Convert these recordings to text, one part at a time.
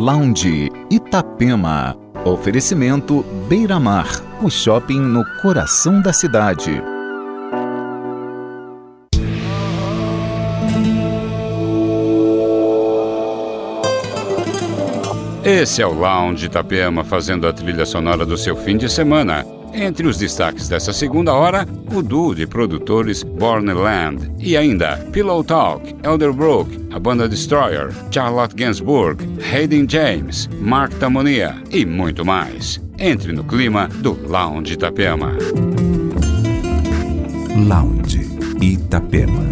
Lounge Itapema. Oferecimento Beira Mar, o shopping no coração da cidade. Esse é o Lounge Itapema fazendo a trilha sonora do seu fim de semana. Entre os destaques dessa segunda hora, o duo de produtores Borneland e ainda Pillow Talk, Elderbrook, a banda Destroyer, Charlotte Gainsbourg, Hayden James, Mark Tamonia e muito mais. Entre no clima do Lounge Itapema. Lounge Itapema.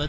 The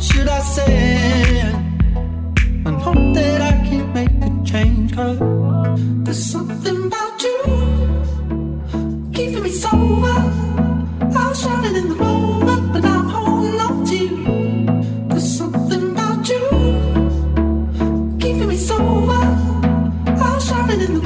should I say And hope that I can make a change. Cause there's something about you keeping me sober. I was drowning in the moment, but I'm holding on to you. There's something about you keeping me sober. I was drowning in the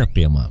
Itapema.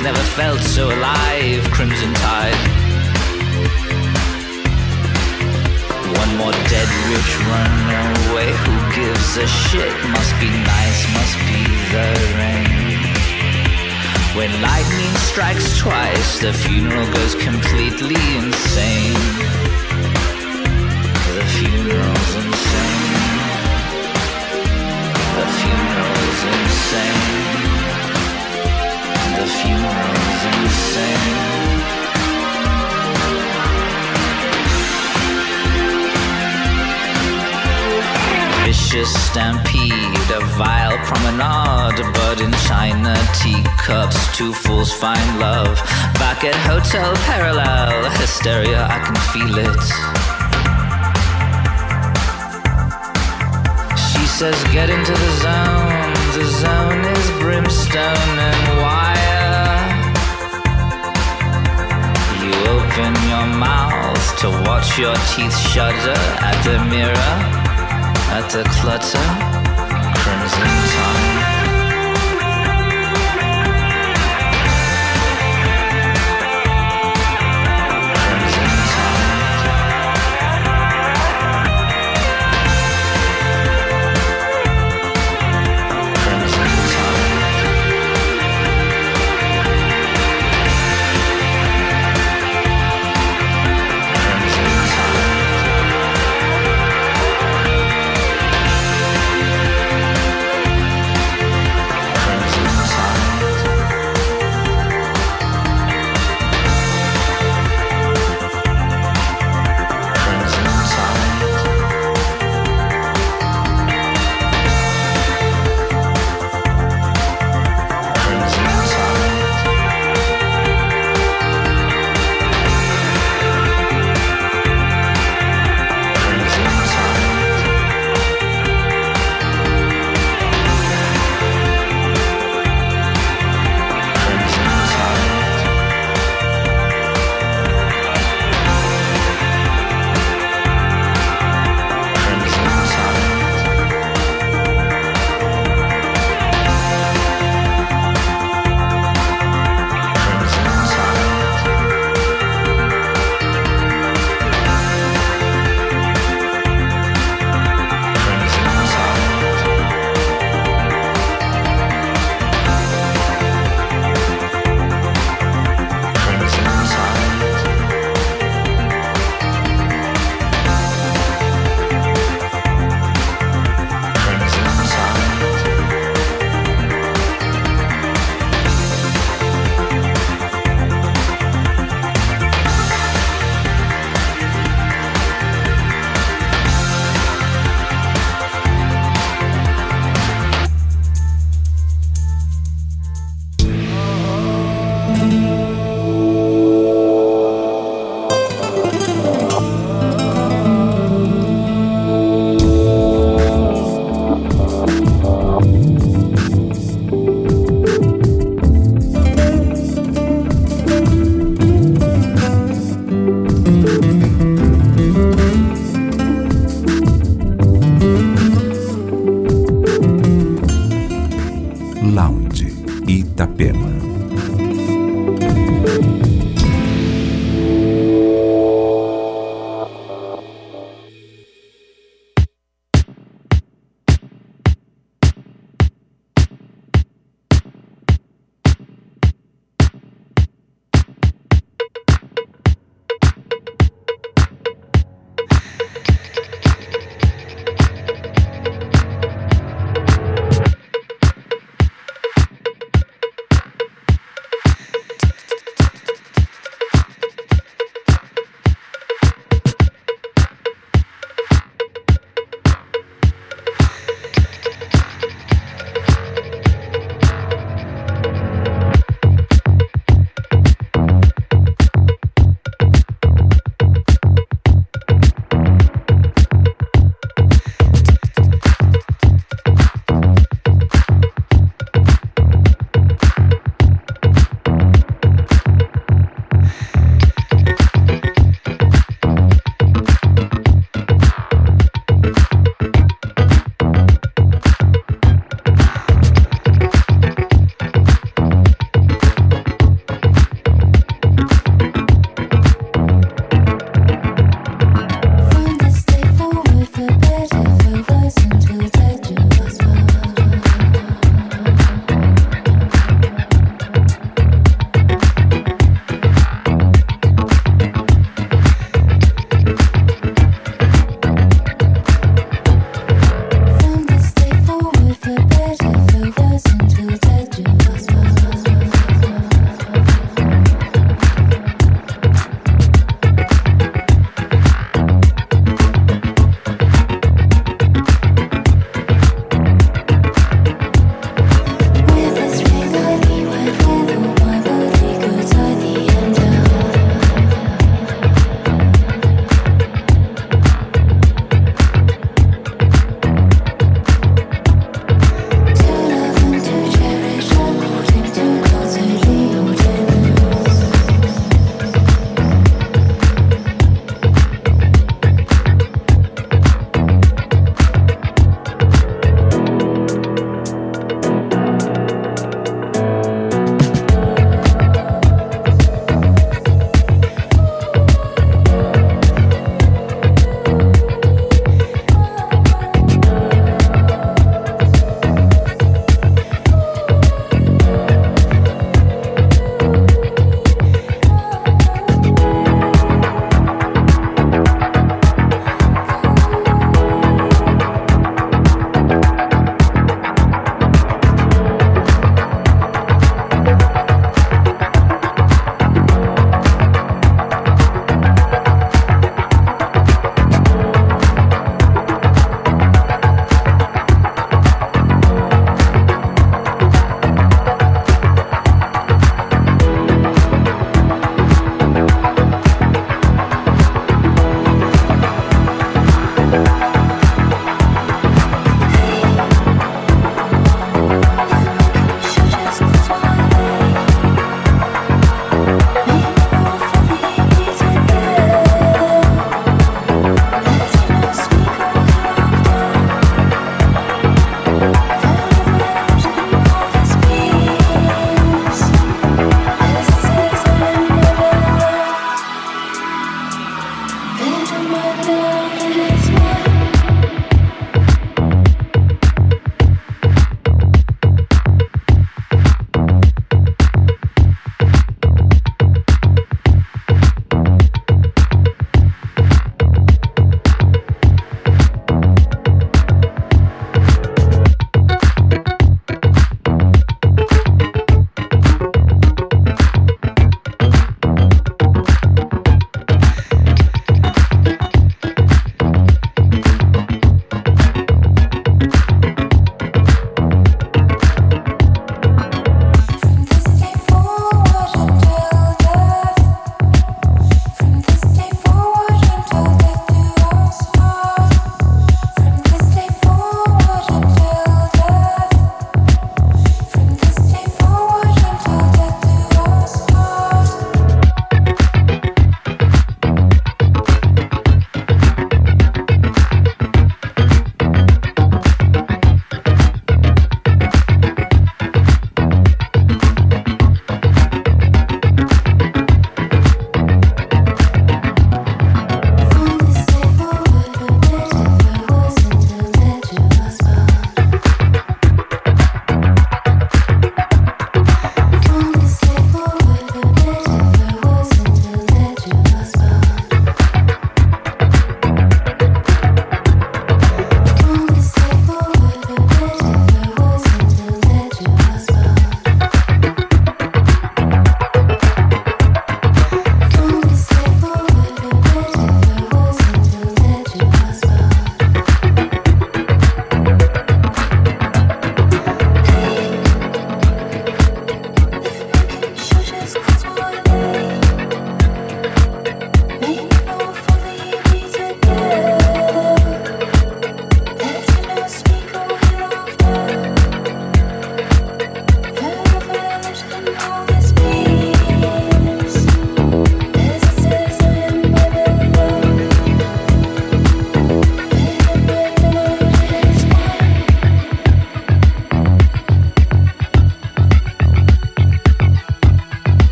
25, never felt so alive. Crimson Tide. One more dead rich runaway. Who gives a shit? Must be nice, must be the rain. When lightning strikes twice, the funeral goes completely insane. The funeral's vile promenade, but in china teacups, two fools find love. Back at Hotel Parallel, hysteria, I can feel it. She says, Get into the zone, the zone is brimstone and wire. You open your mouth to watch your teeth shudder at the mirror at the clutter,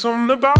something about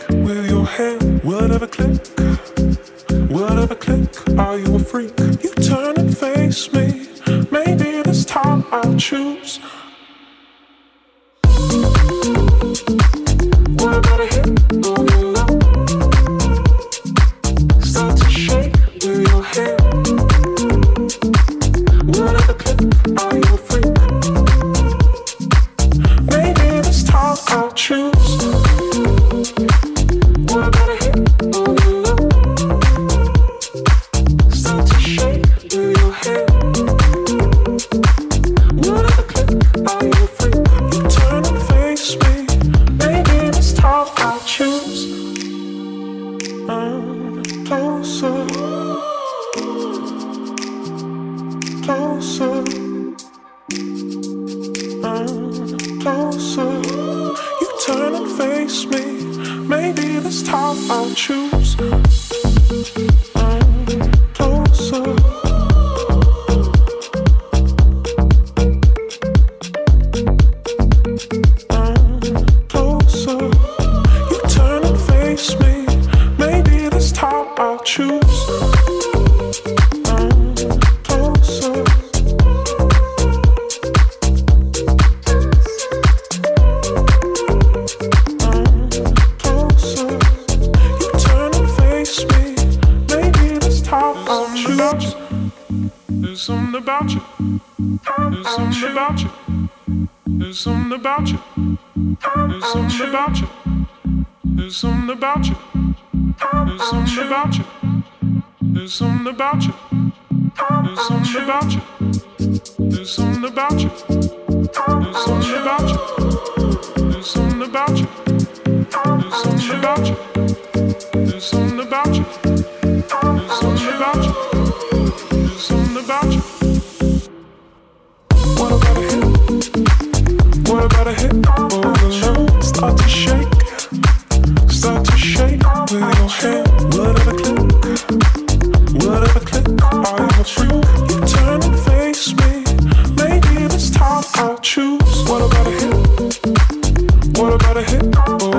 What about a hit?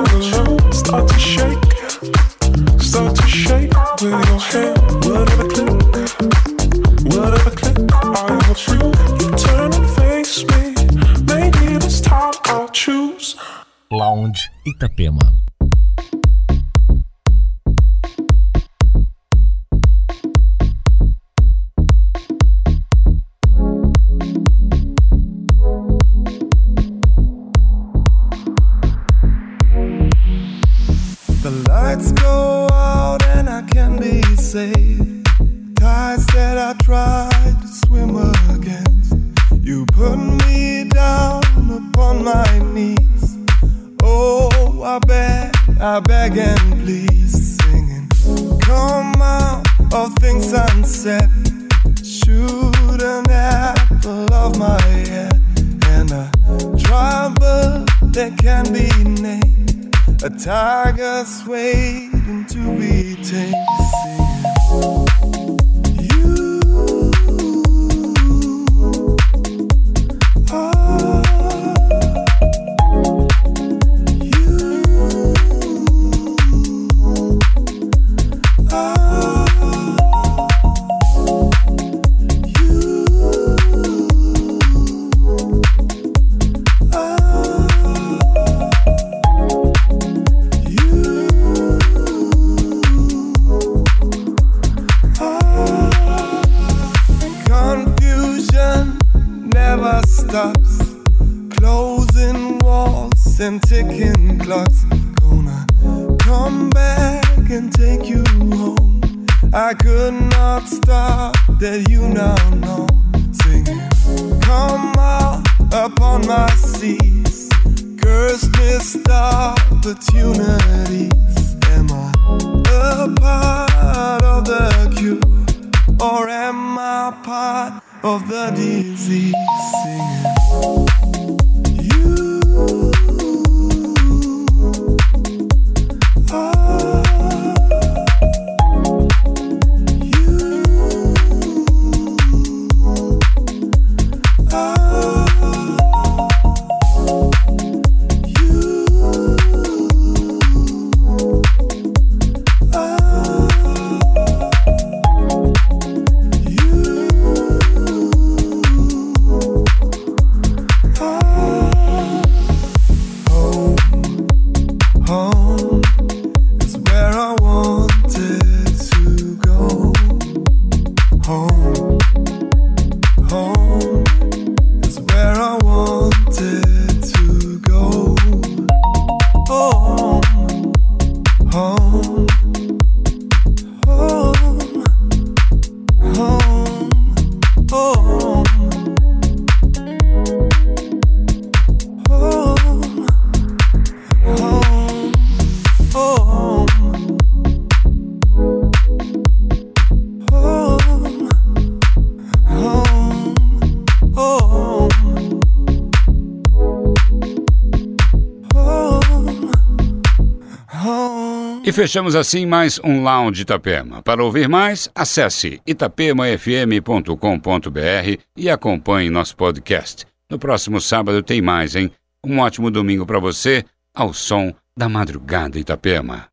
upon my seas. Cursed missed opportunities. Am I a part of the cure? Or am I part of the disease? Singing. E fechamos assim mais um Lounge Itapema. Para ouvir mais, acesse itapemafm.com.br e acompanhe nosso podcast. No próximo sábado tem mais, hein? Um ótimo domingo para você, ao som da madrugada Itapema.